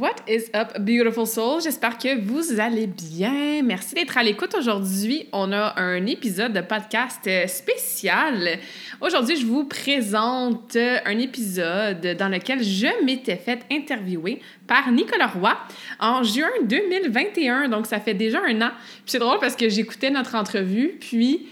What is up, beautiful soul? J'espère que vous allez bien. Merci d'être à l'écoute aujourd'hui. On a un épisode de podcast spécial. Aujourd'hui, je vous présente un épisode dans lequel je m'étais fait interviewer par Nicolas Roy en juin 2021. Donc, ça fait déjà un an. C'est drôle parce que j'écoutais notre entrevue, puis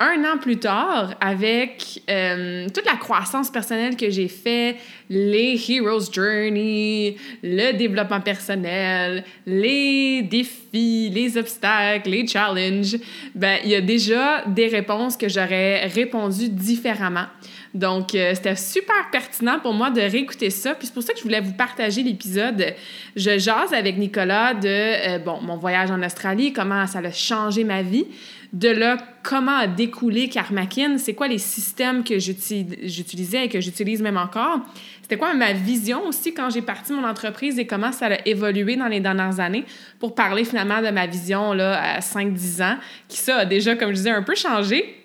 un an plus tard, avec euh, toute la croissance personnelle que j'ai fait, les Hero's Journey, le développement personnel, les défis, les obstacles, les challenges, ben, il y a déjà des réponses que j'aurais répondu différemment. Donc, euh, c'était super pertinent pour moi de réécouter ça. Puis c'est pour ça que je voulais vous partager l'épisode. Je jase avec Nicolas de, euh, bon, mon voyage en Australie, comment ça a changé ma vie de là, comment a découlé Karmakin, c'est quoi les systèmes que j'utilisais et que j'utilise même encore. C'était quoi ma vision aussi quand j'ai parti mon entreprise et comment ça a évolué dans les dernières années pour parler finalement de ma vision là, à 5-10 ans, qui ça a déjà, comme je disais, un peu changé,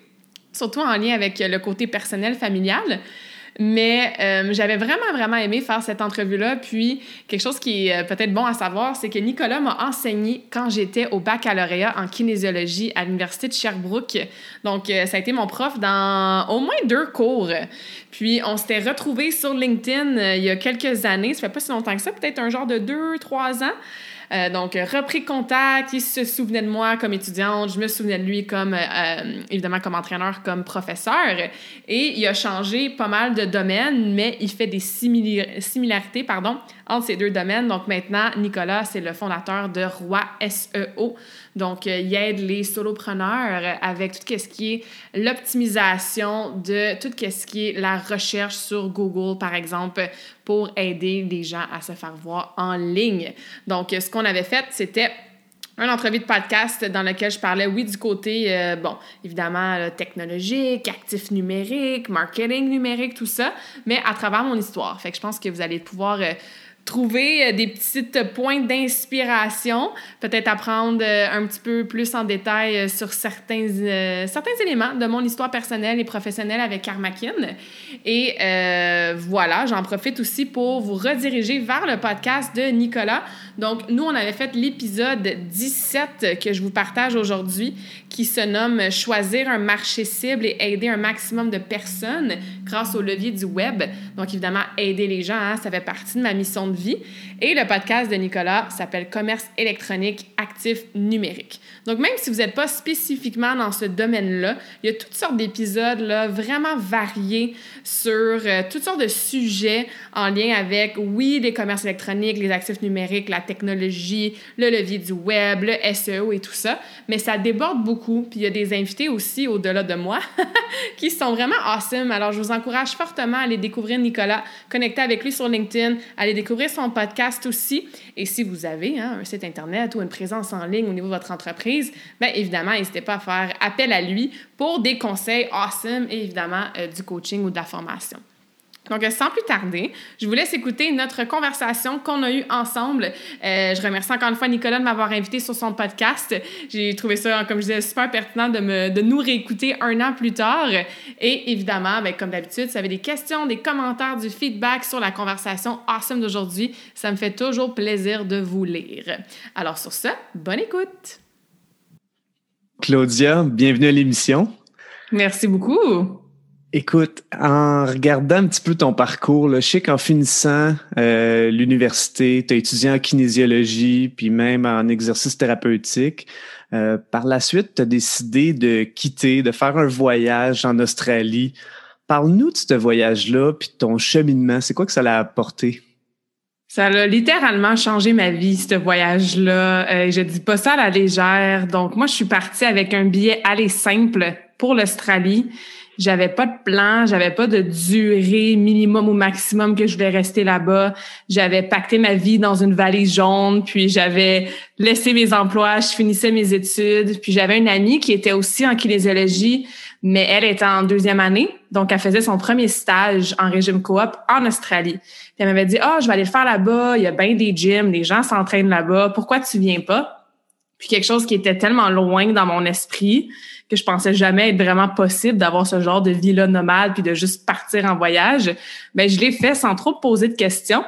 surtout en lien avec le côté personnel, familial. Mais euh, j'avais vraiment, vraiment aimé faire cette entrevue-là. Puis, quelque chose qui est euh, peut-être bon à savoir, c'est que Nicolas m'a enseigné quand j'étais au baccalauréat en kinésiologie à l'Université de Sherbrooke. Donc, euh, ça a été mon prof dans au moins deux cours. Puis, on s'était retrouvés sur LinkedIn il y a quelques années. Ça fait pas si longtemps que ça, peut-être un genre de deux, trois ans. Euh, donc, repris contact, il se souvenait de moi comme étudiante, je me souvenais de lui comme, euh, euh, évidemment, comme entraîneur, comme professeur. Et il a changé pas mal de domaines, mais il fait des similarités, pardon, entre ces deux domaines. Donc, maintenant, Nicolas, c'est le fondateur de Roi SEO. Donc, il aide les solopreneurs avec tout ce qui est l'optimisation de tout ce qui est la recherche sur Google, par exemple, pour aider les gens à se faire voir en ligne. Donc, ce qu'on avait fait, c'était un entrevue de podcast dans lequel je parlais, oui, du côté, euh, bon, évidemment, technologique, actif numérique, marketing numérique, tout ça, mais à travers mon histoire. Fait que je pense que vous allez pouvoir euh, trouver euh, des petites points d'inspiration, peut-être apprendre euh, un petit peu plus en détail euh, sur certains, certains éléments de mon histoire personnelle et professionnelle avec Karmakin. Et voilà, j'en profite aussi pour vous rediriger vers le podcast de Nicolas. Donc, nous, on avait fait l'épisode 17 que je vous partage aujourd'hui qui se nomme Choisir un marché cible et aider un maximum de personnes grâce au levier du web. Donc, évidemment, aider les gens, hein, ça fait partie de ma mission de vie. Et le podcast de Nicolas s'appelle Commerce électronique actif numérique. Donc, même si vous n'êtes pas spécifiquement dans ce domaine-là, il y a toutes sortes d'épisodes vraiment variés sur euh, toutes sortes de sujets en lien avec, oui, les commerces électroniques, les actifs numériques, la technologie, le levier du web, le SEO et tout ça. Mais ça déborde beaucoup. Puis il y a des invités aussi au-delà de moi qui sont vraiment awesome. Alors, je vous encourage fortement à aller découvrir Nicolas, connecter avec lui sur LinkedIn, aller découvrir son podcast aussi. Et si vous avez hein, un site Internet ou une présence en ligne au niveau de votre entreprise, bien évidemment, n'hésitez pas à faire appel à lui pour des conseils awesome et évidemment euh, du coaching ou de la formation. Donc, sans plus tarder, je vous laisse écouter notre conversation qu'on a eue ensemble. Euh, je remercie encore une fois Nicolas de m'avoir invité sur son podcast. J'ai trouvé ça, comme je disais, super pertinent de, me, de nous réécouter un an plus tard. Et évidemment, ben, comme d'habitude, si vous avez des questions, des commentaires, du feedback sur la conversation awesome d'aujourd'hui, ça me fait toujours plaisir de vous lire. Alors sur ça, bonne écoute! Claudia, bienvenue à l'émission. Merci beaucoup. Écoute, en regardant un petit peu ton parcours, je sais qu'en finissant euh, l'université, tu as étudié en kinésiologie, puis même en exercice thérapeutique. Euh, par la suite, tu as décidé de quitter, de faire un voyage en Australie. Parle-nous de ce voyage-là, puis de ton cheminement. C'est quoi que ça l'a apporté? Ça a littéralement changé ma vie, ce voyage-là. Euh, je dis pas ça à la légère. Donc, moi, je suis partie avec un billet aller simple pour l'Australie. J'avais pas de plan, j'avais pas de durée minimum ou maximum que je voulais rester là-bas. J'avais pacté ma vie dans une vallée jaune, puis j'avais laissé mes emplois, je finissais mes études, puis j'avais une amie qui était aussi en kinésiologie, mais elle était en deuxième année, donc elle faisait son premier stage en régime coop en Australie elle m'avait dit, oh, je vais aller le faire là-bas, il y a bien des gyms, les gens s'entraînent là-bas, pourquoi tu viens pas? Puis quelque chose qui était tellement loin dans mon esprit que je pensais jamais être vraiment possible d'avoir ce genre de vie-là nomade puis de juste partir en voyage. Mais ben, je l'ai fait sans trop poser de questions.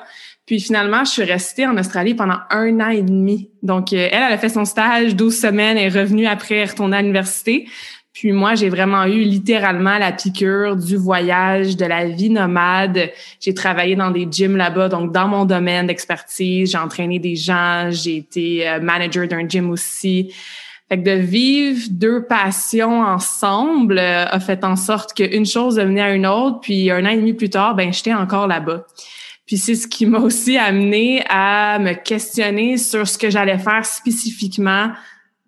Puis finalement, je suis restée en Australie pendant un an et demi. Donc, euh, elle, elle a fait son stage 12 semaines, et est revenue après retourner à l'université. Puis moi, j'ai vraiment eu littéralement la piqûre du voyage, de la vie nomade. J'ai travaillé dans des gyms là-bas, donc dans mon domaine d'expertise, j'ai entraîné des gens, j'ai été euh, manager d'un gym aussi. Fait que de vivre deux passions ensemble euh, a fait en sorte qu'une chose devenait à une autre, puis un an et demi plus tard, ben j'étais encore là-bas. Puis c'est ce qui m'a aussi amené à me questionner sur ce que j'allais faire spécifiquement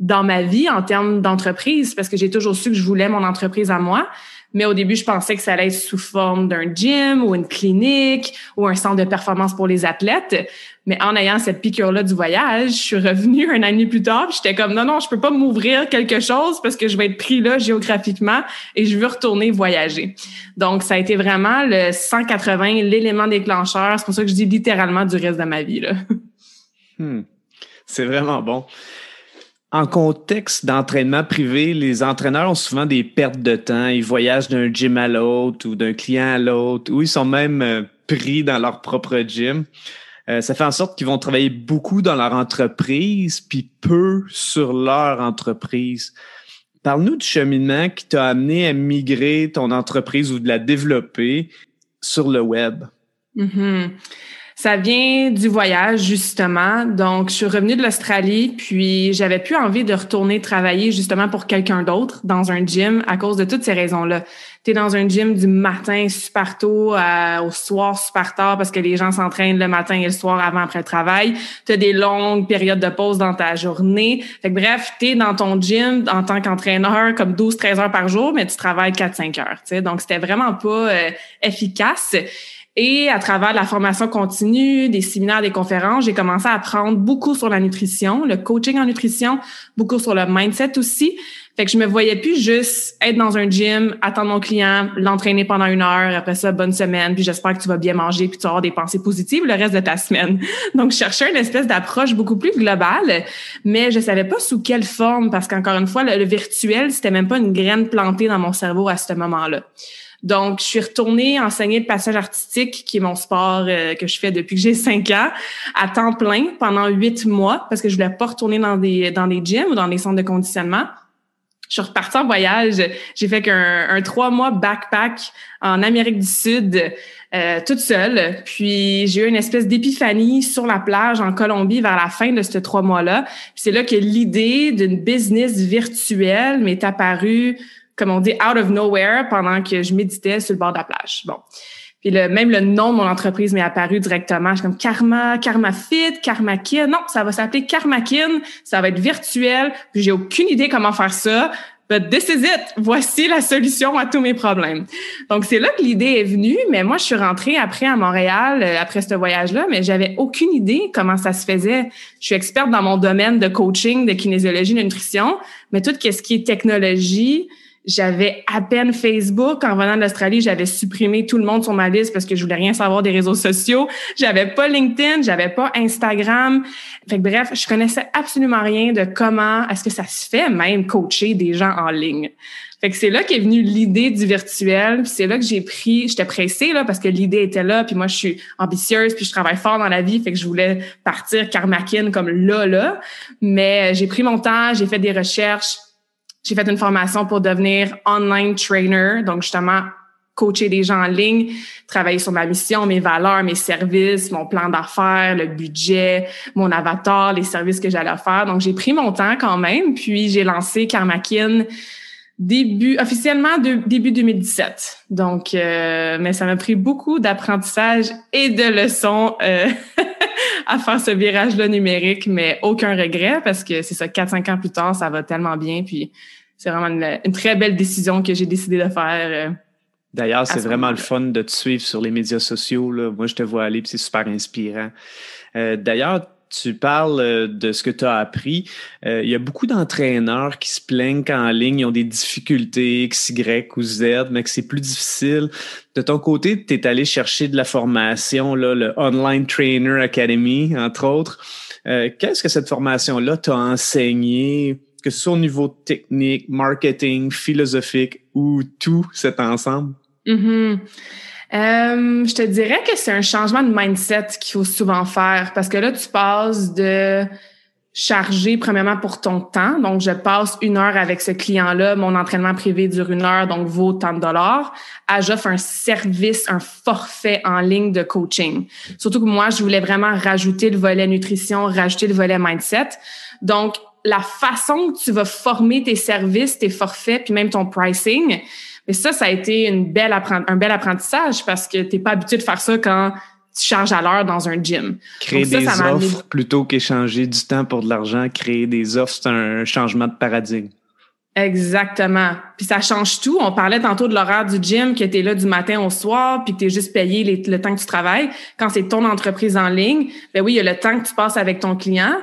dans ma vie en termes d'entreprise parce que j'ai toujours su que je voulais mon entreprise à moi. Mais au début, je pensais que ça allait être sous forme d'un gym ou une clinique ou un centre de performance pour les athlètes. Mais en ayant cette piqûre-là du voyage, je suis revenue un an plus tard. J'étais comme non, non, je peux pas m'ouvrir quelque chose parce que je vais être pris là géographiquement et je veux retourner voyager. Donc, ça a été vraiment le 180, l'élément déclencheur. C'est pour ça que je dis littéralement du reste de ma vie. Là. Hmm. C'est vraiment bon. En contexte d'entraînement privé, les entraîneurs ont souvent des pertes de temps. Ils voyagent d'un gym à l'autre ou d'un client à l'autre, ou ils sont même euh, pris dans leur propre gym. Euh, ça fait en sorte qu'ils vont travailler beaucoup dans leur entreprise, puis peu sur leur entreprise. Parle-nous du cheminement qui t'a amené à migrer ton entreprise ou de la développer sur le web. Mm-hmm. Ça vient du voyage, justement. Donc, je suis revenue de l'Australie, puis j'avais plus envie de retourner travailler justement pour quelqu'un d'autre dans un gym à cause de toutes ces raisons-là. Tu es dans un gym du matin super tôt au soir super tard parce que les gens s'entraînent le matin et le soir avant après le travail. Tu as des longues périodes de pause dans ta journée. Fait que, bref, tu es dans ton gym en tant qu'entraîneur comme 12-13 heures par jour, mais tu travailles 4-5 heures. sais. Donc, c'était vraiment pas euh, efficace. Et à travers la formation continue, des séminaires, des conférences, j'ai commencé à apprendre beaucoup sur la nutrition, le coaching en nutrition, beaucoup sur le mindset aussi. Fait que je me voyais plus juste être dans un gym, attendre mon client, l'entraîner pendant une heure, après ça, bonne semaine, puis j'espère que tu vas bien manger, puis tu vas avoir des pensées positives le reste de ta semaine. Donc, je cherchais une espèce d'approche beaucoup plus globale, mais je savais pas sous quelle forme, parce qu'encore une fois, le, le virtuel, c'était même pas une graine plantée dans mon cerveau à ce moment-là. Donc, je suis retournée enseigner le passage artistique, qui est mon sport euh, que je fais depuis que j'ai cinq ans, à temps plein pendant huit mois, parce que je voulais pas retourner dans des, dans des gyms ou dans des centres de conditionnement. Je suis repartie en voyage. J'ai fait qu'un un trois mois backpack en Amérique du Sud, euh, toute seule. Puis j'ai eu une espèce d'épiphanie sur la plage en Colombie vers la fin de ces trois mois-là. C'est là que l'idée d'une business virtuelle m'est apparue comme on dit, out of nowhere pendant que je méditais sur le bord de la plage. Bon. Puis le, même le nom de mon entreprise m'est apparu directement. Je suis comme Karma, Karma Fit, Karmakin. Non, ça va s'appeler Karmakin. Ça va être virtuel. Puis j'ai aucune idée comment faire ça. But this is it. Voici la solution à tous mes problèmes. Donc, c'est là que l'idée est venue. Mais moi, je suis rentrée après à Montréal, euh, après ce voyage-là, mais j'avais aucune idée comment ça se faisait. Je suis experte dans mon domaine de coaching, de kinésiologie, de nutrition, mais tout ce qui est technologie, j'avais à peine Facebook. En venant d'Australie, j'avais supprimé tout le monde sur ma liste parce que je voulais rien savoir des réseaux sociaux. J'avais pas LinkedIn, j'avais pas Instagram. Fait que bref, je connaissais absolument rien de comment est-ce que ça se fait même coacher des gens en ligne. Fait que c'est là qu'est venue l'idée du virtuel. C'est là que j'ai pris, j'étais pressée là parce que l'idée était là. Puis moi, je suis ambitieuse, puis je travaille fort dans la vie. Fait que je voulais partir karmakin comme là là. Mais j'ai pris mon temps, j'ai fait des recherches j'ai fait une formation pour devenir online trainer, donc justement coacher des gens en ligne, travailler sur ma mission, mes valeurs, mes services, mon plan d'affaires, le budget, mon avatar, les services que j'allais faire. Donc j'ai pris mon temps quand même, puis j'ai lancé Karmakin début officiellement de, début 2017. Donc, euh, mais ça m'a pris beaucoup d'apprentissage et de leçons euh, à faire ce virage-là numérique, mais aucun regret parce que c'est ça, 4-5 ans plus tard, ça va tellement bien. Puis c'est vraiment une, très belle décision que j'ai décidé de faire. Euh, D'ailleurs, c'est vraiment le fun de te suivre sur les médias sociaux. Là. Moi, je te vois aller, puis c'est super inspirant. Euh, d'ailleurs, tu parles euh, de ce que tu as appris. Euh, il y a beaucoup d'entraîneurs qui se plaignent qu'en ligne, ils ont des difficultés X, Y ou Z, mais que c'est plus difficile. De ton côté, tu es allé chercher de la formation, là, le Online Trainer Academy, entre autres. Euh, qu'est-ce que cette formation-là t'a enseigné, que ce soit au niveau technique, marketing, philosophique ou tout cet ensemble? Mm-hmm. Euh, je te dirais que c'est un changement de mindset qu'il faut souvent faire parce que là, tu passes de charger premièrement pour ton temps. Donc, je passe une heure avec ce client-là. Mon entraînement privé dure une heure, donc vaut tant de dollars. À j'offre un service, un forfait en ligne de coaching. Surtout que moi, je voulais vraiment rajouter le volet nutrition, rajouter le volet mindset. Donc, la façon que tu vas former tes services, tes forfaits, puis même ton pricing, et ça, ça a été une belle un bel apprentissage parce que tu n'es pas habitué de faire ça quand tu charges à l'heure dans un gym. Créer des offres plutôt qu'échanger du temps pour de l'argent, créer des offres, c'est un changement de paradigme. Exactement. Puis ça change tout. On parlait tantôt de l'horaire du gym, que tu es là du matin au soir, puis que tu es juste payé le temps que tu travailles. Quand c'est ton entreprise en ligne, ben oui, il y a le temps que tu passes avec ton client,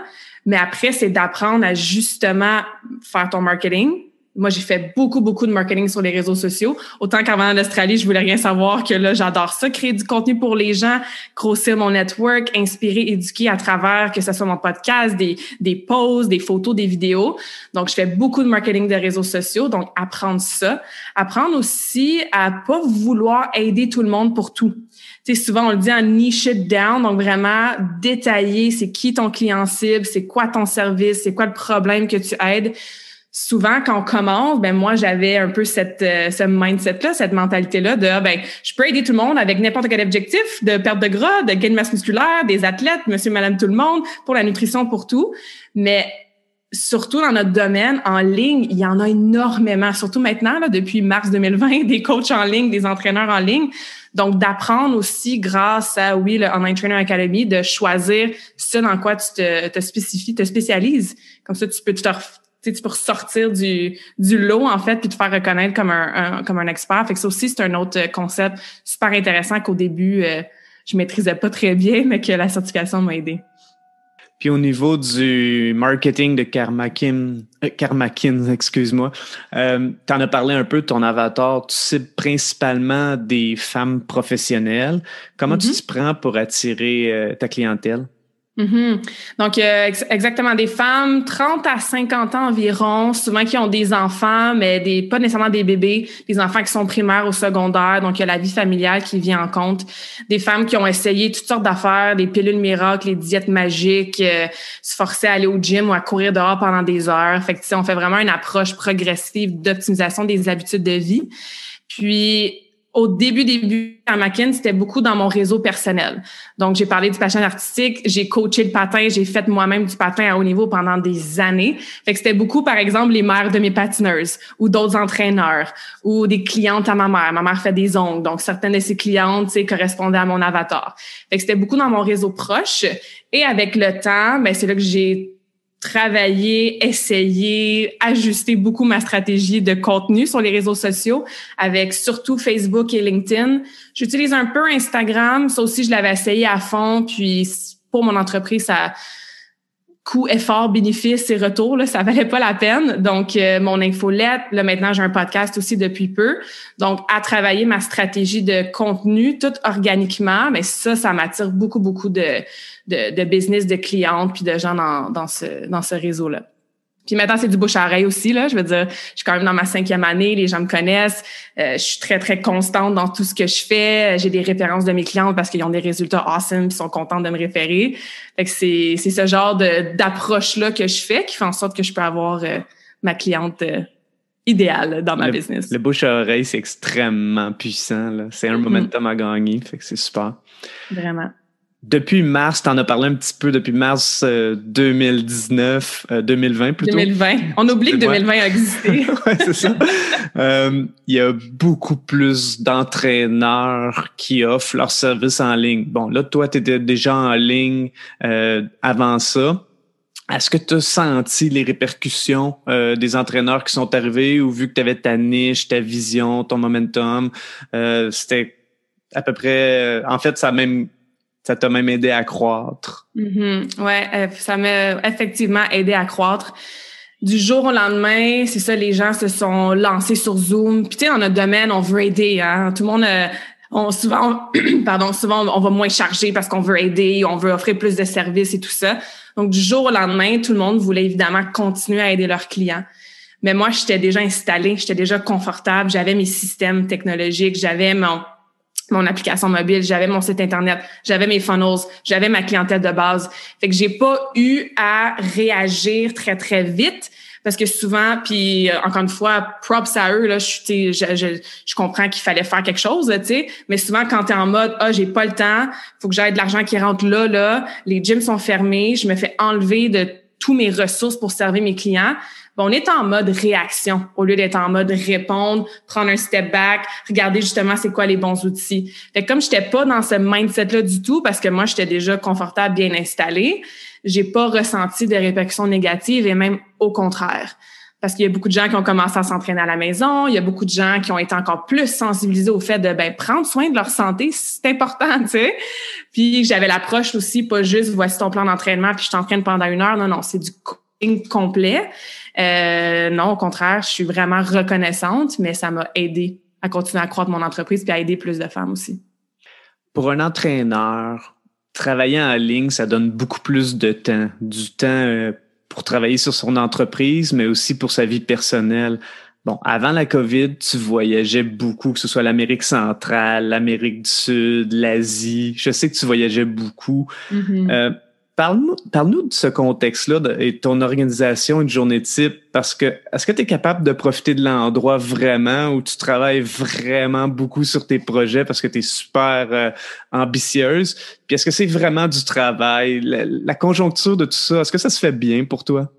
mais après, c'est d'apprendre à justement faire ton marketing, moi, j'ai fait beaucoup, beaucoup de marketing sur les réseaux sociaux. Autant qu'avant en Australie, je voulais rien savoir que là, j'adore ça, créer du contenu pour les gens, grossir mon network, inspirer, éduquer à travers que ce soit mon podcast, des, des posts, des photos, des vidéos. Donc, je fais beaucoup de marketing de réseaux sociaux. Donc, apprendre ça. Apprendre aussi à pas vouloir aider tout le monde pour tout. Tu sais, souvent, on le dit en niche it down. Donc, vraiment détailler c'est qui ton client cible, c'est quoi ton service, c'est quoi le problème que tu aides souvent quand on commence, ben moi j'avais un peu cette euh, ce mindset là, cette mentalité là de ah, ben je peux aider tout le monde avec n'importe quel objectif de perte de gras, de gain de masse musculaire, des athlètes, monsieur madame tout le monde, pour la nutrition pour tout, mais surtout dans notre domaine en ligne, il y en a énormément, surtout maintenant là, depuis mars 2020, des coachs en ligne, des entraîneurs en ligne. Donc, d'apprendre aussi grâce à, oui, le Online Trainer Academy, de choisir ce dans quoi tu te, te spécifies, te spécialises. Comme ça, tu peux te, tu peux sortir du, du lot, en fait, puis te faire reconnaître comme un, comme un expert. Fait que ça aussi, c'est un autre concept super intéressant qu'au début, euh, je maîtrisais pas très bien, mais que la certification m'a aidé. Puis au niveau du marketing de Karmakin, euh, excuse-moi, euh, tu en as parlé un peu de ton avatar. Tu cibles principalement des femmes professionnelles. Comment tu mm-hmm. te prends pour attirer euh, ta clientèle? Mm-hmm. Donc, euh, exactement, des femmes 30 à 50 ans environ, souvent qui ont des enfants, mais des pas nécessairement des bébés, des enfants qui sont primaires ou secondaires, donc il y a la vie familiale qui vient en compte. Des femmes qui ont essayé toutes sortes d'affaires, des pilules miracles, les diètes magiques, euh, se forcer à aller au gym ou à courir dehors pendant des heures. Fait que, on fait vraiment une approche progressive d'optimisation des habitudes de vie. Puis, au début, début à Macken, c'était beaucoup dans mon réseau personnel. Donc, j'ai parlé du patin artistique, j'ai coaché le patin, j'ai fait moi-même du patin à haut niveau pendant des années. Fait que c'était beaucoup, par exemple, les mères de mes patineuses ou d'autres entraîneurs ou des clientes à ma mère. Ma mère fait des ongles, donc certaines de ses clientes, correspondaient à mon avatar. Fait que c'était beaucoup dans mon réseau proche. Et avec le temps, ben c'est là que j'ai travailler, essayer, ajuster beaucoup ma stratégie de contenu sur les réseaux sociaux avec surtout Facebook et LinkedIn. J'utilise un peu Instagram, ça aussi je l'avais essayé à fond, puis pour mon entreprise, ça coût, effort, bénéfice et retour, là, ça valait pas la peine. Donc, euh, mon infolette, là, maintenant, j'ai un podcast aussi depuis peu. Donc, à travailler ma stratégie de contenu, tout organiquement, mais ça, ça m'attire beaucoup, beaucoup de, de, de, business, de clientes, puis de gens dans, dans ce, dans ce réseau-là. Puis maintenant, c'est du bouche à oreille aussi, là. Je veux dire, je suis quand même dans ma cinquième année, les gens me connaissent. Euh, je suis très, très constante dans tout ce que je fais. J'ai des références de mes clientes parce qu'ils ont des résultats awesome ils sont contents de me référer. Fait que c'est, c'est ce genre d'approche-là que je fais qui fait en sorte que je peux avoir euh, ma cliente euh, idéale dans ma business. Le bouche à oreille, c'est extrêmement puissant, là. C'est un mm-hmm. momentum à gagner. Fait que c'est super. Vraiment. Depuis mars, tu en as parlé un petit peu depuis mars 2019, euh, 2020 euh, plutôt. 2020. On oublie que 2020 a existé. oui, c'est ça. Euh, il y a beaucoup plus d'entraîneurs qui offrent leurs services en ligne. Bon, là, toi, tu étais déjà en ligne avant ça. Est-ce que tu as senti les répercussions des entraîneurs qui sont arrivés ou vu que tu avais ta niche, ta vision, ton momentum, c'était à peu près, en fait, ça a même ça t'a même aidé à croître. Mm-hmm. Ouais, euh, ça m'a effectivement aidé à croître. Du jour au lendemain, c'est ça, les gens se sont lancés sur Zoom. Puis tu sais, dans notre domaine, on veut aider. Hein? Tout le monde, euh, on souvent, pardon, souvent on va moins charger parce qu'on veut aider, on veut offrir plus de services et tout ça. Donc du jour au lendemain, tout le monde voulait évidemment continuer à aider leurs clients. Mais moi, j'étais déjà installée, j'étais déjà confortable, j'avais mes systèmes technologiques, j'avais mon mon application mobile, j'avais mon site internet, j'avais mes funnels, j'avais ma clientèle de base. Fait que j'ai pas eu à réagir très très vite parce que souvent puis euh, encore une fois props à eux là je je, je, je comprends qu'il fallait faire quelque chose tu sais mais souvent quand tu es en mode ah j'ai pas le temps faut que j'aille de l'argent qui rentre là là les gyms sont fermés je me fais enlever de tous mes ressources pour servir mes clients on est en mode réaction au lieu d'être en mode répondre, prendre un step back, regarder justement c'est quoi les bons outils. Fait que comme j'étais pas dans ce mindset-là du tout, parce que moi j'étais déjà confortable, bien installée, j'ai pas ressenti de répercussions négatives et même au contraire. Parce qu'il y a beaucoup de gens qui ont commencé à s'entraîner à la maison, il y a beaucoup de gens qui ont été encore plus sensibilisés au fait de ben prendre soin de leur santé, c'est important, tu sais. Puis j'avais l'approche aussi pas juste voici ton plan d'entraînement puis je t'entraîne pendant une heure, non non, c'est du complet. Euh, non, au contraire, je suis vraiment reconnaissante, mais ça m'a aidé à continuer à croître mon entreprise puis à aider plus de femmes aussi. Pour un entraîneur, travailler en ligne, ça donne beaucoup plus de temps, du temps euh, pour travailler sur son entreprise, mais aussi pour sa vie personnelle. Bon, avant la COVID, tu voyageais beaucoup, que ce soit l'Amérique centrale, l'Amérique du Sud, l'Asie. Je sais que tu voyageais beaucoup. Mm-hmm. euh, Parle-nous parle de ce contexte-là et ton organisation, une journée type, parce que est-ce que tu es capable de profiter de l'endroit vraiment où tu travailles vraiment beaucoup sur tes projets parce que tu es super euh, ambitieuse? Puis est-ce que c'est vraiment du travail? La, conjoncture de tout ça, est-ce que ça se fait bien pour toi?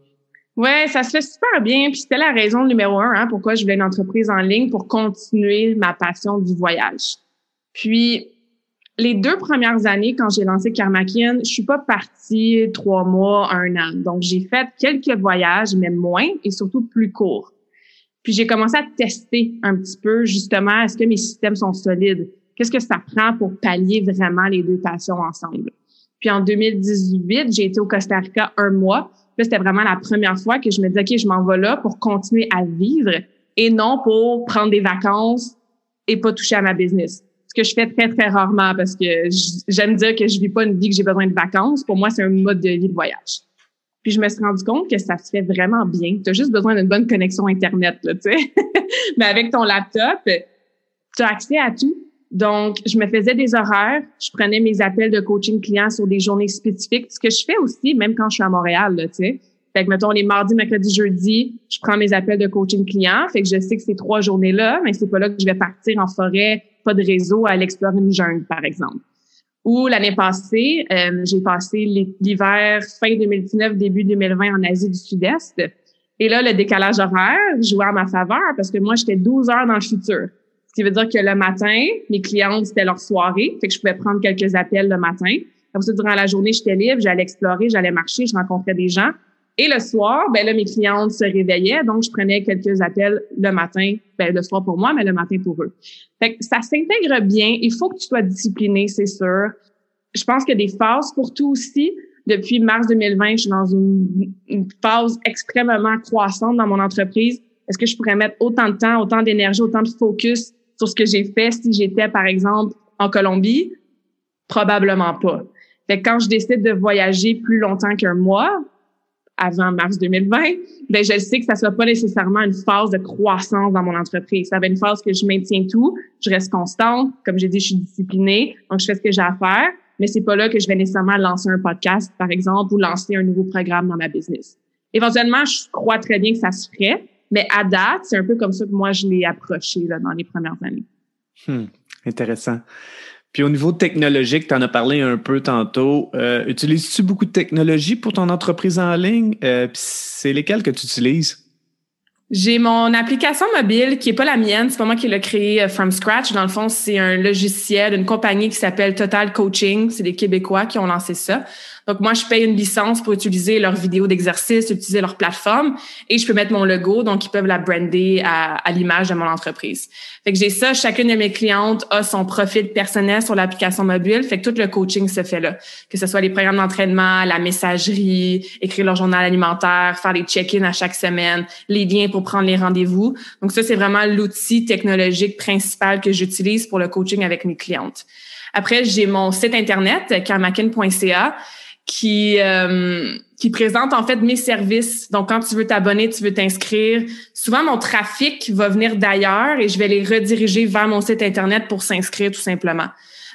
Ouais, ça se fait super bien. Puis c'était la raison numéro un hein, pourquoi je voulais une entreprise en ligne pour continuer ma passion du voyage. Puis les deux premières années, quand j'ai lancé Karmakin, je suis pas partie trois mois, un an. Donc, j'ai fait quelques voyages, mais moins et surtout plus courts. Puis, j'ai commencé à tester un petit peu, justement, est-ce que mes systèmes sont solides? Qu'est-ce que ça prend pour pallier vraiment les deux passions ensemble? Puis, en 2018, j'ai été au Costa Rica un mois. Là, c'était vraiment la première fois que je me disais, OK, je m'en vais là pour continuer à vivre et non pour prendre des vacances et pas toucher à ma business que je fais très, très rarement parce que j'aime dire que je vis pas une vie que j'ai besoin de vacances. Pour moi, c'est un mode de vie de voyage. Puis je me suis rendu compte que ça se fait vraiment bien. Tu as juste besoin d'une bonne connexion Internet, là, tu sais. Mais avec ton laptop, tu as accès à tout. Donc, je me faisais des horaires, je prenais mes appels de coaching client sur des journées spécifiques, ce que je fais aussi, même quand je suis à Montréal, tu sais. Fait que, mettons, les mardis, mercredis, jeudi, je prends mes appels de coaching client. Fait que je sais que ces trois journées-là, mais c'est pas là que je vais partir en forêt pas de réseau à l'explorer une jungle, par exemple. Ou l'année passée, euh, j'ai passé l'hiver fin 2019, début 2020 en Asie du Sud-Est. Et là, le décalage horaire jouait à ma faveur parce que moi, j'étais 12 heures dans le futur. Ce qui veut dire que le matin, mes clientes, c'était leur soirée. Fait que je pouvais prendre quelques appels le matin. Comme ça, durant la journée, j'étais libre, j'allais explorer, j'allais marcher, je rencontrais des gens. Et le soir, ben là, mes clientes se réveillaient, donc je prenais quelques appels le matin, ben le soir pour moi, mais le matin pour eux. Fait que ça s'intègre bien. Il faut que tu sois discipliné, c'est sûr. Je pense qu'il y a des phases pour tout aussi. Depuis mars 2020, je suis dans une, phase extrêmement croissante dans mon entreprise. Est-ce que je pourrais mettre autant de temps, autant d'énergie, autant de focus sur ce que j'ai fait si j'étais, par exemple, en Colombie? Probablement pas. Fait que quand je décide de voyager plus longtemps qu'un mois, avant mars 2020, ben je sais que ça sera pas nécessairement une phase de croissance dans mon entreprise. Ça va être une phase que je maintiens tout, je reste constante, comme j'ai dit, je suis disciplinée, donc je fais ce que j'ai à faire, mais c'est pas là que je vais nécessairement lancer un podcast, par exemple, ou lancer un nouveau programme dans ma business. Éventuellement, je crois très bien que ça se ferait, mais à date, c'est un peu comme ça que moi je l'ai approché là, dans les premières années. Hmm, intéressant. Puis au niveau technologique, tu en as parlé un peu tantôt. Euh, utilises-tu beaucoup de technologie pour ton entreprise en ligne? Euh, c'est lesquelles que tu utilises? J'ai mon application mobile qui est pas la mienne, c'est pas moi qui l'ai créée euh, from scratch. Dans le fond, c'est un logiciel d'une compagnie qui s'appelle Total Coaching. C'est des Québécois qui ont lancé ça. Donc, moi, je paye une licence pour utiliser leurs vidéos d'exercice, utiliser leur plateforme et je peux mettre mon logo. Donc, ils peuvent la brander à, à l'image de mon entreprise. Fait que j'ai ça. Chacune de mes clientes a son profil personnel sur l'application mobile. Fait que tout le coaching se fait là. Que ce soit les programmes d'entraînement, la messagerie, écrire leur journal alimentaire, faire les check-ins à chaque semaine, les liens pour prendre les rendez-vous. Donc, ça, c'est vraiment l'outil technologique principal que j'utilise pour le coaching avec mes clientes. Après, j'ai mon site internet, karmakin.ca qui euh, qui présente en fait mes services. Donc quand tu veux t'abonner, tu veux t'inscrire, souvent mon trafic va venir d'ailleurs et je vais les rediriger vers mon site internet pour s'inscrire tout simplement.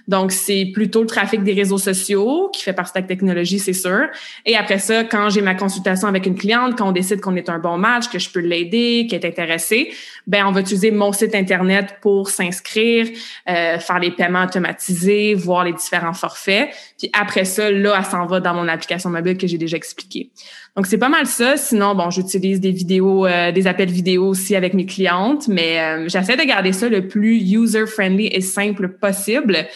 Donc, c'est plutôt le trafic des réseaux sociaux qui fait partie de la technologie, c'est sûr. Et après ça, quand j'ai ma consultation avec une cliente, quand on décide qu'on est un bon match, que je peux l'aider, qu'elle est intéressée, ben on va utiliser mon site internet pour s'inscrire, euh, faire les paiements automatisés, voir les différents forfaits. Puis après ça, là, elle s'en va dans mon application mobile que j'ai déjà expliqué. Donc c'est pas mal ça. Sinon, bon, j'utilise des vidéos, euh, des appels vidéo aussi avec mes clientes, mais euh, j'essaie de garder ça le plus user friendly et simple possible.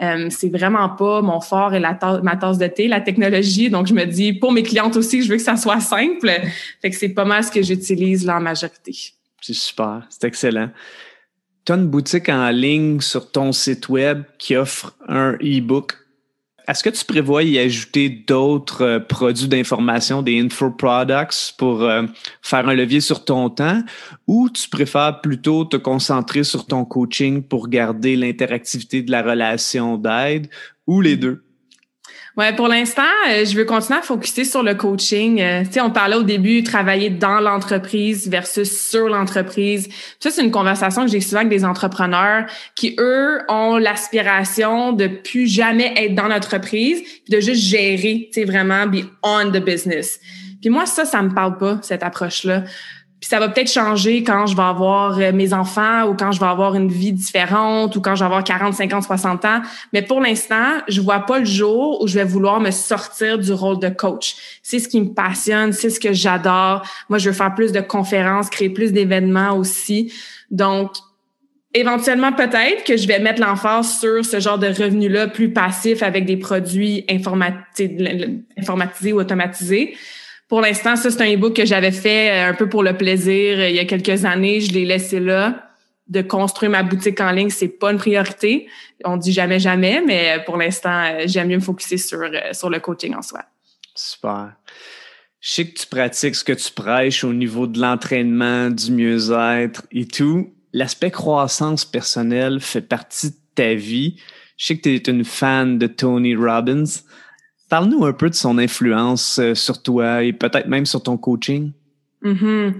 Euh, c'est vraiment pas mon fort et la ma tasse de thé, la technologie. Donc, je me dis, pour mes clientes aussi, je veux que ça soit simple. Fait que c'est pas mal ce que j'utilise là en majorité. C'est super, c'est excellent. Tu as une boutique en ligne sur ton site web qui offre un e-book est-ce que tu prévois y ajouter d'autres euh, produits d'information, des info-products pour euh, faire un levier sur ton temps? Ou tu préfères plutôt te concentrer sur ton coaching pour garder l'interactivité de la relation d'aide ou les deux? Ouais, pour l'instant, euh, je veux continuer à focuser sur le coaching. Euh, tu sais, on parlait au début travailler dans l'entreprise versus sur l'entreprise. Ça, c'est une conversation que j'ai souvent avec des entrepreneurs qui eux ont l'aspiration de plus jamais être dans l'entreprise, de juste gérer, tu sais, vraiment be on the business. Puis moi, ça, ça me parle pas cette approche-là. Puis ça va peut-être changer quand je vais avoir euh, mes enfants ou quand je vais avoir une vie différente ou quand je vais avoir 40, 50, 60 ans. Mais pour l'instant, je vois pas le jour où je vais vouloir me sortir du rôle de coach. C'est ce qui me passionne, c'est ce que j'adore. Moi, je veux faire plus de conférences, créer plus d'événements aussi. Donc, éventuellement, peut-être que je vais mettre l'emphase sur ce genre de revenu-là plus passif avec des produits informatisés ou automatisés. Pour l'instant, ça, c'est un e-book que j'avais fait euh, un peu pour le plaisir euh, il y a quelques années. Je l'ai laissé là. De construire ma boutique en ligne, c'est pas une priorité. On dit jamais jamais, mais euh, pour l'instant, j'aime mieux me focuser sur, sur le coaching en soi. Super. Je sais que tu pratiques ce que tu prêches au niveau de l'entraînement, du mieux-être et tout. L'aspect croissance personnelle fait partie de ta vie. Je sais que tu es une fan de Tony Robbins. Parle-nous un peu de son influence euh, sur toi et peut-être même sur ton coaching. Mm-hmm.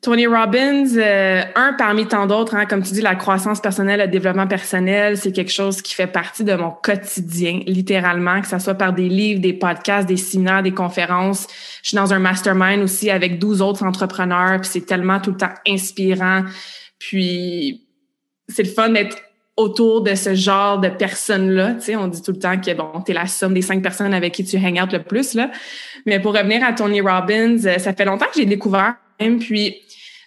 Tony Robbins, euh, un parmi tant d'autres, hein, comme tu dis, la croissance personnelle, le développement personnel, c'est quelque chose qui fait partie de mon quotidien, littéralement, que ce soit par des livres, des podcasts, des séminaires, des conférences. Je suis dans un mastermind aussi avec 12 autres entrepreneurs, puis c'est tellement tout le temps inspirant. Puis c'est le fun d'être autour de ce genre de personnes-là. Tu sais, on dit tout le temps que bon, t'es la somme des cinq personnes avec qui tu hang out le plus là. Mais pour revenir à Tony Robbins, euh, ça fait longtemps que j'ai découvert même, puis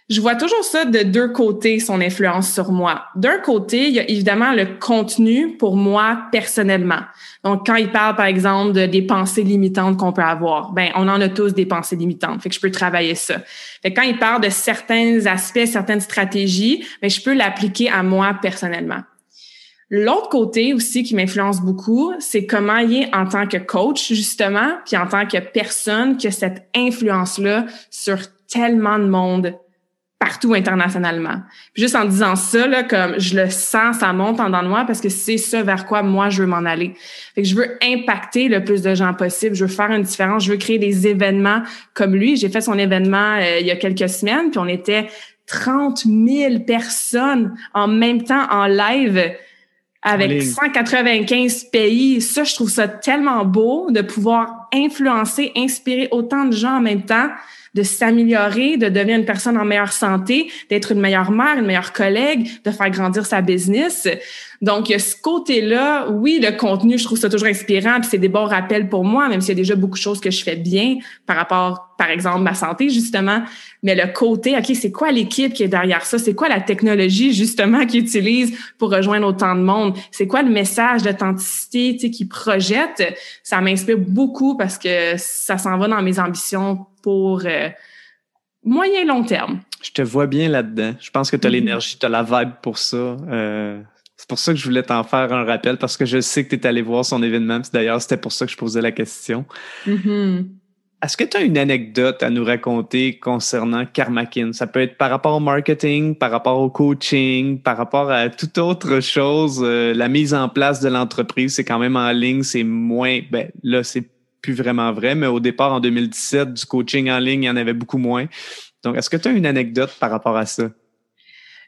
je vois toujours ça de deux côtés, son influence sur moi. D'un côté, il y a évidemment le contenu pour moi personnellement. Donc, quand il parle, par exemple, de, des pensées limitantes qu'on peut avoir, ben, on en a tous des pensées limitantes. Fait que je peux travailler ça. Fait que quand il parle de certains aspects, certaines stratégies, ben, je peux l'appliquer à moi personnellement. L'autre côté aussi qui m'influence beaucoup, c'est comment il est en tant que coach, justement, puis en tant que personne qui a cette influence-là sur tellement de monde partout internationalement. Puis juste en disant ça, là, comme je le sens, ça monte en dedans de moi parce que c'est ça vers quoi moi je veux m'en aller. Fait que je veux impacter le plus de gens possible. Je veux faire une différence. Je veux créer des événements comme lui. J'ai fait son événement euh, il y a quelques semaines, puis on était 30 000 personnes en même temps en live avec 195 pays. Ça, je trouve ça tellement beau de pouvoir influencer, inspirer autant de gens en même temps, de s'améliorer, de devenir une personne en meilleure santé, d'être une meilleure mère, une meilleure collègue, de faire grandir sa business. Donc, il y ce côté-là, oui, le contenu, je trouve ça toujours inspirant, puis c'est des bons rappels pour moi, même s'il y a déjà beaucoup de choses que je fais bien par rapport, par exemple, ma santé, justement. Mais le côté, OK, c'est quoi l'équipe qui est derrière ça? C'est quoi la technologie, justement, qu'ils utilisent pour rejoindre autant de monde? C'est quoi le message d'authenticité, tu sais, qu'ils projettent? Ça m'inspire beaucoup parce que ça s'en va dans mes ambitions pour euh, moyen long terme. Je te vois bien là-dedans. Je pense que tu as mm-hmm. l'énergie, tu as la vibe pour ça. Euh, c'est pour ça que je voulais t'en faire un rappel parce que je sais que tu es allé voir son événement. D'ailleurs, c'était pour ça que je posais la question. Mm-hmm. Est-ce que tu as une anecdote à nous raconter concernant Karmakin? Ça peut être par rapport au marketing, par rapport au coaching, par rapport à toute autre chose. Euh, la mise en place de l'entreprise, c'est quand même en ligne, c'est moins, ben là, c'est plus vraiment vrai, mais au départ, en 2017, du coaching en ligne, il y en avait beaucoup moins. Donc, est-ce que tu as une anecdote par rapport à ça?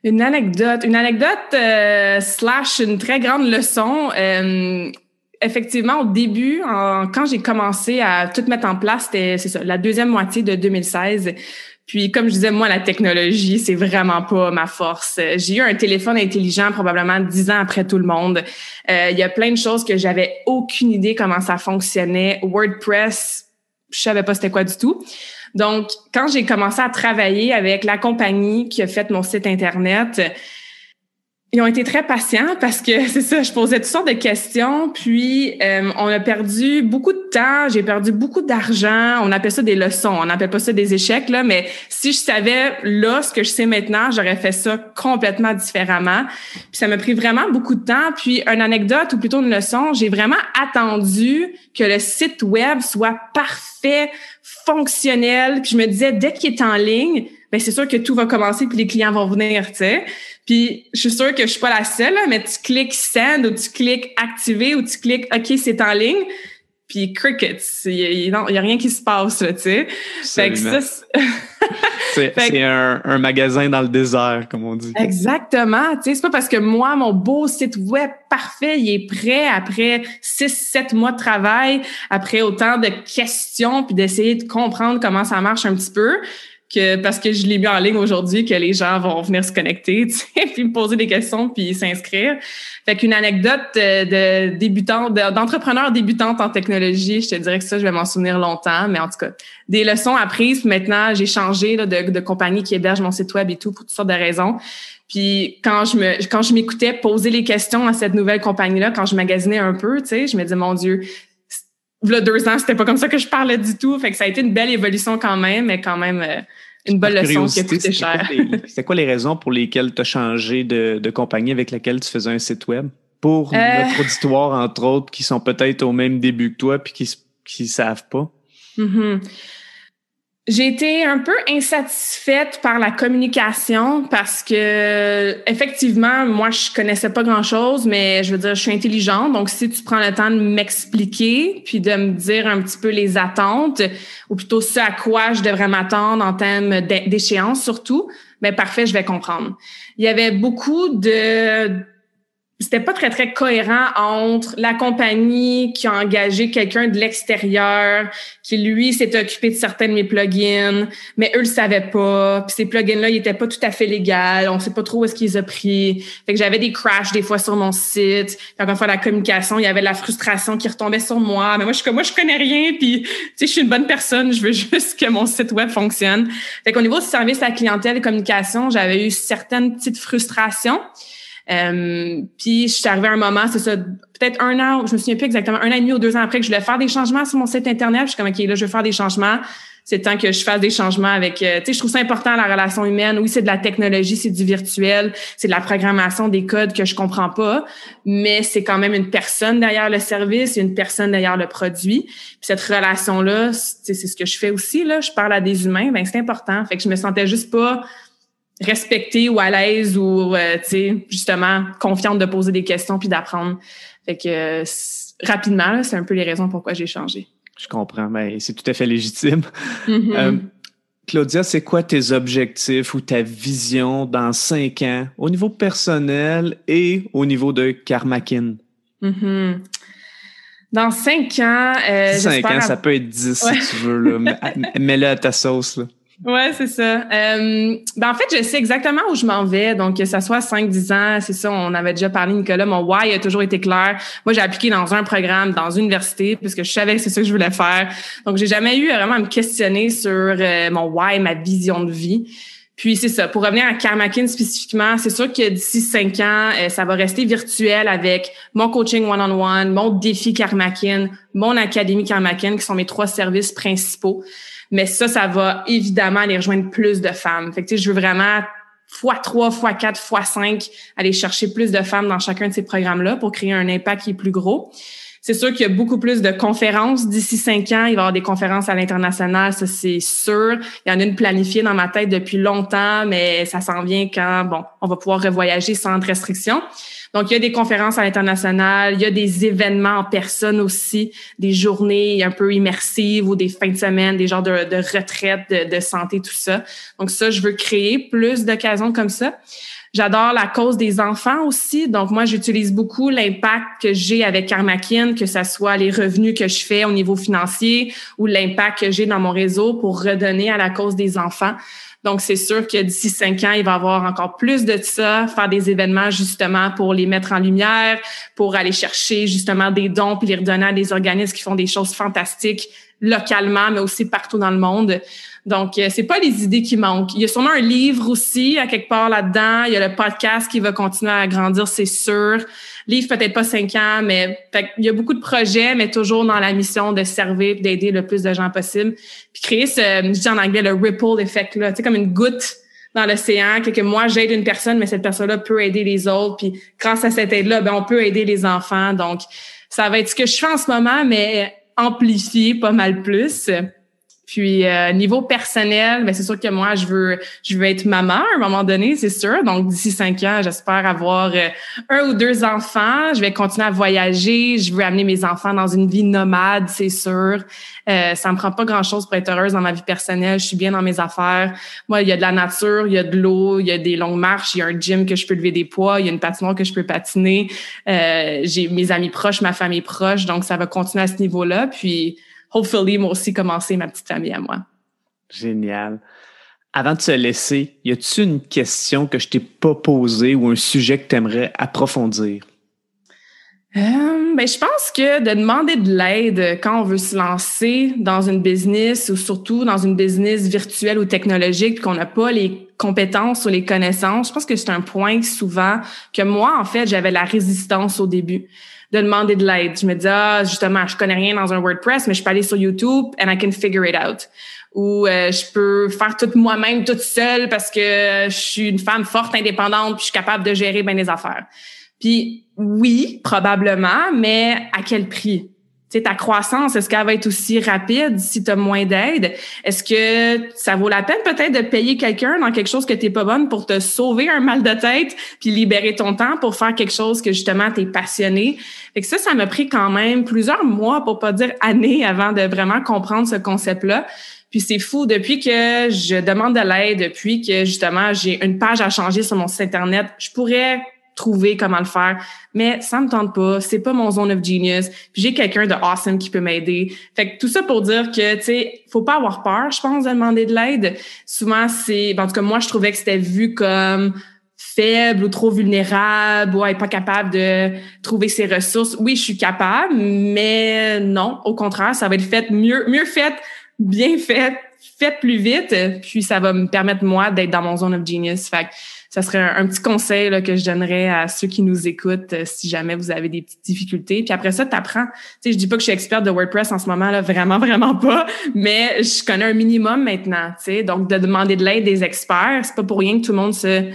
Une anecdote, une anecdote euh, slash une très grande leçon. Euh, effectivement, au début, quand j'ai commencé à tout mettre en place, c'était c'est ça, la deuxième moitié de 2016. Puis, comme je disais, moi, la technologie, c'est vraiment pas ma force. J'ai eu un téléphone intelligent probablement dix ans après tout le monde. Euh, il y a plein de choses que j'avais aucune idée comment ça fonctionnait. WordPress, je savais pas c'était quoi du tout. Donc, quand j'ai commencé à travailler avec la compagnie qui a fait mon site Internet, ils ont été très patients parce que c'est ça, je posais toutes sortes de questions, puis euh, on a perdu beaucoup de temps, j'ai perdu beaucoup d'argent. On appelle ça des leçons, on n'appelle pas ça des échecs là, mais si je savais là ce que je sais maintenant, j'aurais fait ça complètement différemment. Puis ça m'a pris vraiment beaucoup de temps. Puis une anecdote ou plutôt une leçon, j'ai vraiment attendu que le site web soit parfait, fonctionnel. Puis je me disais dès qu'il est en ligne, ben c'est sûr que tout va commencer puis les clients vont venir, tu sais. Puis je suis sûre que je suis pas la seule, mais tu cliques send ou tu cliques activer ou tu cliques OK, c'est en ligne. Puis crickets, il n'y a, rien qui se passe, tu sais. c'est un, un, magasin dans le désert, comme on dit. Exactement. Tu sais, c'est pas parce que moi, mon beau site web parfait, il est prêt après six, sept mois de travail, après autant de questions, puis d'essayer de comprendre comment ça marche un petit peu que parce que je l'ai mis en ligne aujourd'hui que les gens vont venir se connecter, puis me poser des questions puis s'inscrire. Fait qu'une anecdote de, de débutant, d'entrepreneur débutante en technologie, je te dirais que ça, je vais m'en souvenir longtemps, mais en tout cas, des leçons apprises. Maintenant, j'ai changé là, de, de compagnie qui héberge mon site web et tout pour toutes sortes de raisons. Puis quand je me quand je m'écoutais poser les questions à cette nouvelle compagnie-là, quand je magasinais un peu, tu sais, je me disais, mon Dieu, là, deux ans, c'était pas comme ça que je parlais du tout. Fait que ça a été une belle évolution quand même, mais quand même euh, une bonne leçon qui a coûté cher. C'était quoi les raisons pour lesquelles tu as changé de, de, compagnie avec laquelle tu faisais un site web? Pour euh... notre auditoire, entre autres, qui sont peut-être au même début que toi puis qui qui savent pas. Mm-hmm. J'ai été un peu insatisfaite par la communication parce que effectivement, moi je connaissais pas grand-chose, mais je veux dire, je suis intelligente, donc si tu prends le temps de m'expliquer puis de me dire un petit peu les attentes ou plutôt ce à quoi je devrais m'attendre en termes d'échéance surtout, ben parfait, je vais comprendre. Il y avait beaucoup de c'était pas très très cohérent entre la compagnie qui a engagé quelqu'un de l'extérieur qui lui s'est occupé de certains de mes plugins mais eux le savaient pas puis ces plugins là ils étaient pas tout à fait légaux on sait pas trop où est-ce qu'ils ont pris. Fait que j'avais des crashs des fois sur mon site. Quand on fait la communication il y avait la frustration qui retombait sur moi. Mais moi je suis moi je connais rien puis tu sais je suis une bonne personne je veux juste que mon site web fonctionne. Fait qu'au niveau du service à la clientèle et communication j'avais eu certaines petites frustrations euh, puis je suis arrivée à un moment, c'est ça, peut-être un an, je me souviens plus exactement, un an et demi ou deux ans après que je voulais faire des changements sur mon site internet. Je suis comme ok, là je vais faire des changements. C'est temps que je fasse des changements avec. Euh, tu sais, je trouve ça important la relation humaine. Oui, c'est de la technologie, c'est du virtuel, c'est de la programmation des codes que je comprends pas, mais c'est quand même une personne derrière le service, une personne derrière le produit. Puis cette relation là, c'est ce que je fais aussi là. Je parle à des humains, ben c'est important. Fait que je me sentais juste pas respectée ou à l'aise ou euh, tu sais justement confiante de poser des questions puis d'apprendre. Fait que rapidement, c'est un peu les raisons pourquoi j'ai changé. Je comprends, mais c'est tout à fait légitime. Mm-hmm. Euh, Claudia, c'est quoi tes objectifs ou ta vision dans cinq ans au niveau personnel et au niveau de Karmakin? Mm-hmm. Dans cinq ans, euh, cinq ans, ça peut être dix si tu veux là, mets-le à ta sauce là. Ouais, c'est ça. Euh, ben en fait, je sais exactement où je m'en vais. Donc, que ça soit 5-10 ans, c'est ça, on avait déjà parlé, Nicolas, mon why a toujours été clair. Moi, j'ai appliqué dans un programme, dans une université, puisque je savais que c'est ça que je voulais faire. Donc, j'ai jamais eu vraiment à me questionner sur euh, mon why, ma vision de vie. Puis c'est ça. Pour revenir à Karmakin spécifiquement, c'est sûr que d'ici cinq ans, euh, ça va rester virtuel avec mon coaching one-on-one, mon défi Karmakin, mon académie Karmakin, qui sont mes trois services principaux. Mais ça, ça va évidemment aller rejoindre plus de femmes. Fait que, je veux vraiment fois trois, fois quatre, fois cinq, aller chercher plus de femmes dans chacun de ces programmes-là pour créer un impact qui est plus gros. C'est sûr qu'il y a beaucoup plus de conférences d'ici cinq ans. Il va y avoir des conférences à l'international, ça c'est sûr. Il y en a une planifiée dans ma tête depuis longtemps, mais ça s'en vient quand, bon, on va pouvoir revoyager sans restriction. Donc, il y a des conférences à l'international, il y a des événements en personne aussi, des journées un peu immersives ou des fins de semaine, des genres de, de retraite, de, de santé, tout ça. Donc, ça, je veux créer plus d'occasions comme ça. J'adore la cause des enfants aussi. Donc, moi, j'utilise beaucoup l'impact que j'ai avec Karmakin, que ce soit les revenus que je fais au niveau financier ou l'impact que j'ai dans mon réseau pour redonner à la cause des enfants. Donc, c'est sûr que d'ici cinq ans, il va y avoir encore plus de ça, faire des événements justement pour les mettre en lumière, pour aller chercher justement des dons puis les redonner à des organismes qui font des choses fantastiques localement, mais aussi partout dans le monde. Donc, euh, c'est pas les idées qui manquent. Il y a sûrement un livre aussi, à quelque part là-dedans. Il y a le podcast qui va continuer à grandir, c'est sûr. Livre peut-être pas cinq ans, mais il y a beaucoup de projets, mais toujours dans la mission de servir, d'aider le plus de gens possible. Puis créer ce, je dis en anglais, le ripple effect là, comme une goutte dans l'océan, que, moi j'aide une personne, mais cette personne-là peut aider les autres. Puis grâce à cette aide-là, ben on peut aider les enfants. Donc, ça va être ce que je fais en ce moment, mais amplifié pas mal plus. Puis euh, niveau personnel, ben c'est sûr que moi je veux je veux être maman à un moment donné, c'est sûr. Donc d'ici cinq ans, j'espère avoir euh, un ou deux enfants. Je vais continuer à voyager. Je veux amener mes enfants dans une vie nomade, c'est sûr. Euh, ça me prend pas grand chose pour être heureuse dans ma vie personnelle. Je suis bien dans mes affaires. Moi, il y a de la nature, il y a de l'eau, il y a des longues marches, il y a un gym que je peux lever des poids, il y a une patinoire que je peux patiner. Euh, j'ai mes amis proches, ma famille proche, donc ça va continuer à ce niveau-là. Puis hopefully, moi aussi, commencer ma petite famille à moi. Génial. Avant de se laisser, y a-t-il une question que je t'ai pas posée ou un sujet que tu aimerais approfondir? Euh, ben, je pense que de demander de l'aide quand on veut se lancer dans une business ou surtout dans une business virtuelle ou technologique, qu'on n'a pas les compétences ou les connaissances, je pense que c'est un point souvent que moi, en fait, j'avais la résistance au début de demander de l'aide. Je me dis, ah, justement, je connais rien dans un WordPress, mais je peux aller sur YouTube and I can figure it out. Ou euh, je peux faire tout moi-même, toute seule, parce que je suis une femme forte, indépendante, puis je suis capable de gérer bien les affaires. Puis oui, probablement, mais à quel prix? Ta croissance, est-ce qu'elle va être aussi rapide si tu as moins d'aide? Est-ce que ça vaut la peine peut-être de payer quelqu'un dans quelque chose que tu pas bonne pour te sauver un mal de tête puis libérer ton temps pour faire quelque chose que justement tu es passionné? Fait que ça, ça m'a pris quand même plusieurs mois, pour pas dire années, avant de vraiment comprendre ce concept-là. Puis c'est fou, depuis que je demande de l'aide, depuis que justement j'ai une page à changer sur mon site Internet, je pourrais trouver comment le faire. Mais ça me tente pas. C'est pas mon zone of genius. J'ai quelqu'un de awesome qui peut m'aider. Fait que tout ça pour dire que, tu sais, faut pas avoir peur, je pense, de demander de l'aide. Souvent, c'est, ben, en tout cas, moi, je trouvais que c'était vu comme faible ou trop vulnérable ou pas capable de trouver ses ressources. Oui, je suis capable, mais non, au contraire, ça va être fait mieux, mieux fait, bien fait, fait plus vite, puis ça va me permettre, moi, d'être dans mon zone of genius. Fait que ça serait un, petit conseil là, que je donnerais à ceux qui nous écoutent euh, si jamais vous avez des petites difficultés. Puis après ça, tu apprends. Tu sais, je dis pas que je suis experte de WordPress en ce moment, là, vraiment, vraiment pas, mais je connais un minimum maintenant. Tu sais, donc de demander de l'aide des experts, c'est pas pour rien que tout le monde se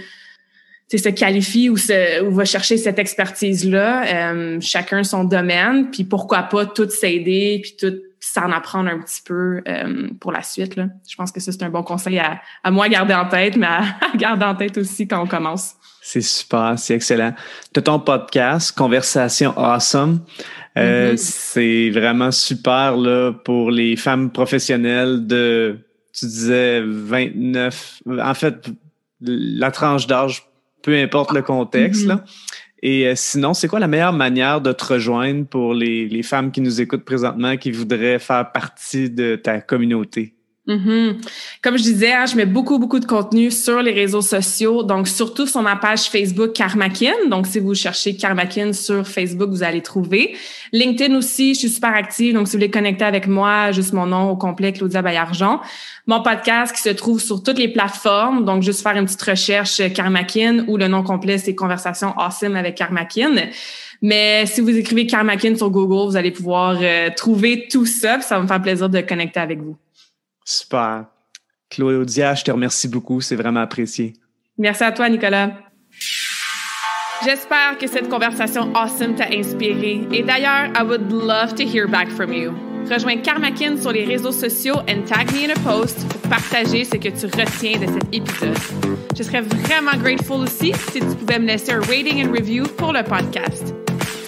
se qualifie ou, se, ou va chercher cette expertise-là, euh, chacun son domaine, puis pourquoi pas tout s'aider, puis tout s'en apprendre un petit peu euh, pour la suite. Là. Je pense que ça, c'est un bon conseil à, à moi garder en tête, mais à, garder en tête aussi quand on commence. C'est super, c'est excellent. Tu ton podcast, Conversation Awesome. Euh, mm-hmm. C'est vraiment super là, pour les femmes professionnelles de, tu disais, 29, en fait, la tranche d'âge, peu importe le contexte. là. Et euh, sinon, c'est quoi la meilleure manière de te rejoindre pour les, les, femmes qui nous écoutent présentement, qui voudraient faire partie de ta communauté? Mm-hmm. Comme je disais, hein, je mets beaucoup, beaucoup de contenu sur les réseaux sociaux, donc surtout sur ma page Facebook Karmakin. Donc, si vous cherchez Karmakin sur Facebook, vous allez trouver. LinkedIn aussi, je suis super active, donc si vous voulez connecter avec moi, juste mon nom au complet, Claudia Bayargent. Mon podcast qui se trouve sur toutes les plateformes, donc juste faire une petite recherche Karmakin ou le nom complet, c'est Conversation Awesome avec Karmakin. Mais si vous écrivez Karmakin sur Google, vous allez pouvoir euh, trouver tout ça. Ça va me faire plaisir de connecter avec vous. Super. Claudia, je te remercie beaucoup. C'est vraiment apprécié. Merci à toi, Nicolas. J'espère que cette conversation awesome t'a inspiré. Et d'ailleurs, I would love to hear back from you. Rejoins Karmakin sur les réseaux sociaux and tag me in a post pour partager ce que tu retiens de cet épisode. Je serais vraiment grateful aussi si tu pouvais me laisser un rating and review pour le podcast.